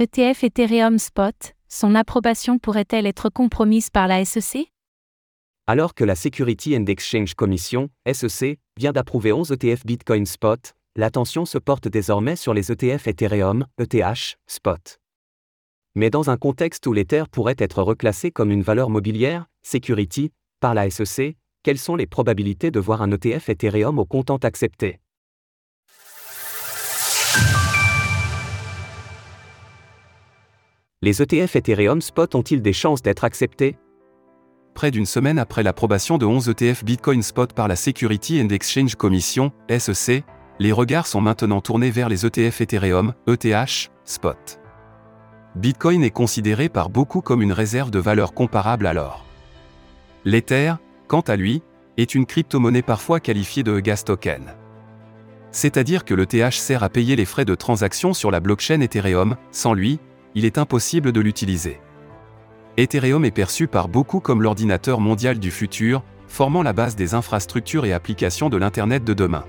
ETF Ethereum Spot, son approbation pourrait-elle être compromise par la SEC Alors que la Security and Exchange Commission, SEC, vient d'approuver 11 ETF Bitcoin Spot, l'attention se porte désormais sur les ETF Ethereum, ETH, Spot. Mais dans un contexte où l'Ether pourrait être reclassé comme une valeur mobilière, Security, par la SEC, quelles sont les probabilités de voir un ETF Ethereum au comptant accepté Les ETF Ethereum Spot ont-ils des chances d'être acceptés? Près d'une semaine après l'approbation de 11 ETF Bitcoin Spot par la Security and Exchange Commission, SEC, les regards sont maintenant tournés vers les ETF Ethereum, ETH, Spot. Bitcoin est considéré par beaucoup comme une réserve de valeur comparable à l'or. L'Ether, quant à lui, est une crypto-monnaie parfois qualifiée de gas token. C'est-à-dire que l'ETH sert à payer les frais de transaction sur la blockchain Ethereum, sans lui, il est impossible de l'utiliser. Ethereum est perçu par beaucoup comme l'ordinateur mondial du futur, formant la base des infrastructures et applications de l'Internet de demain.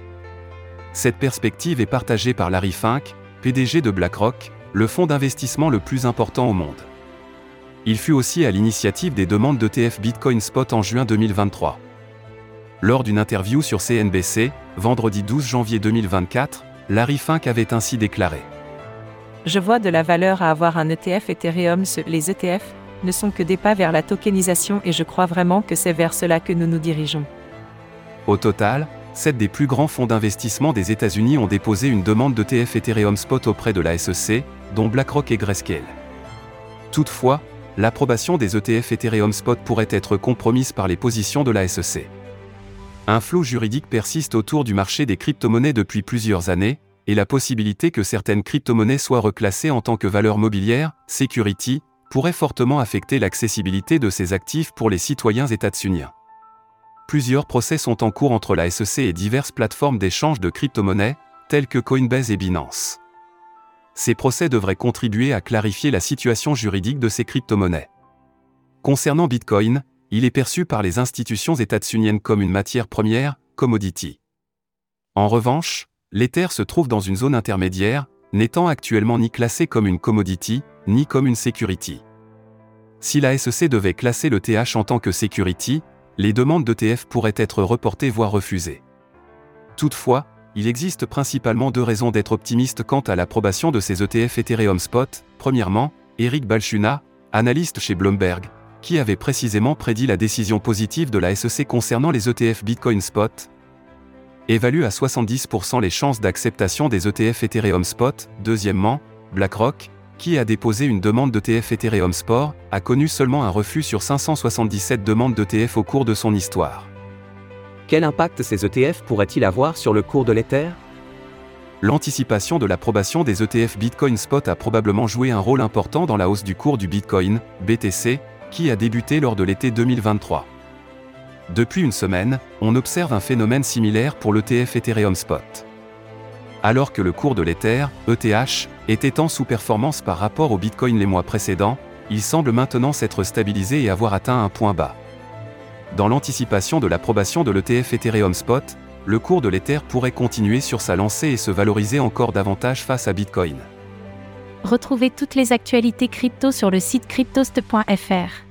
Cette perspective est partagée par Larry Fink, PDG de BlackRock, le fonds d'investissement le plus important au monde. Il fut aussi à l'initiative des demandes d'ETF Bitcoin Spot en juin 2023. Lors d'une interview sur CNBC, vendredi 12 janvier 2024, Larry Fink avait ainsi déclaré Je vois de la valeur à avoir un ETF Ethereum. Les ETF ne sont que des pas vers la tokenisation et je crois vraiment que c'est vers cela que nous nous dirigeons. Au total, sept des plus grands fonds d'investissement des États-Unis ont déposé une demande d'ETF Ethereum Spot auprès de la SEC, dont BlackRock et Grayscale. Toutefois, l'approbation des ETF Ethereum Spot pourrait être compromise par les positions de la SEC. Un flou juridique persiste autour du marché des crypto-monnaies depuis plusieurs années, et la possibilité que certaines crypto-monnaies soient reclassées en tant que valeur mobilière, security, pourrait fortement affecter l'accessibilité de ces actifs pour les citoyens états-uniens. Plusieurs procès sont en cours entre la SEC et diverses plateformes d'échange de crypto-monnaies, telles que Coinbase et Binance ces procès devraient contribuer à clarifier la situation juridique de ces crypto-monnaies. Concernant Bitcoin, il est perçu par les institutions états-uniennes comme une matière première, commodity. En revanche, l'Ether se trouve dans une zone intermédiaire, n'étant actuellement ni classé comme une commodity, ni comme une security. Si la SEC devait classer le TH en tant que security, les demandes d'ETF pourraient être reportées voire refusées. Toutefois, il existe principalement deux raisons d'être optimiste quant à l'approbation de ces ETF Ethereum Spot. Premièrement, Eric Balchuna, analyste chez Bloomberg, qui avait précisément prédit la décision positive de la SEC concernant les ETF Bitcoin Spot, évalue à 70% les chances d'acceptation des ETF Ethereum Spot. Deuxièmement, BlackRock, qui a déposé une demande d'ETF Ethereum Sport, a connu seulement un refus sur 577 demandes d'ETF au cours de son histoire. Quel impact ces ETF pourraient-ils avoir sur le cours de l'Ether? L'anticipation de l'approbation des ETF Bitcoin Spot a probablement joué un rôle important dans la hausse du cours du Bitcoin, BTC, qui a débuté lors de l'été 2023. Depuis une semaine, on observe un phénomène similaire pour l'ETF Ethereum Spot. Alors que le cours de l'Ether, ETH, était en sous-performance par rapport au Bitcoin les mois précédents, il semble maintenant s'être stabilisé et avoir atteint un point bas. Dans l'anticipation de l'approbation de l'ETF Ethereum Spot, le cours de l'Ether pourrait continuer sur sa lancée et se valoriser encore davantage face à Bitcoin. Retrouvez toutes les actualités crypto sur le site cryptost.fr.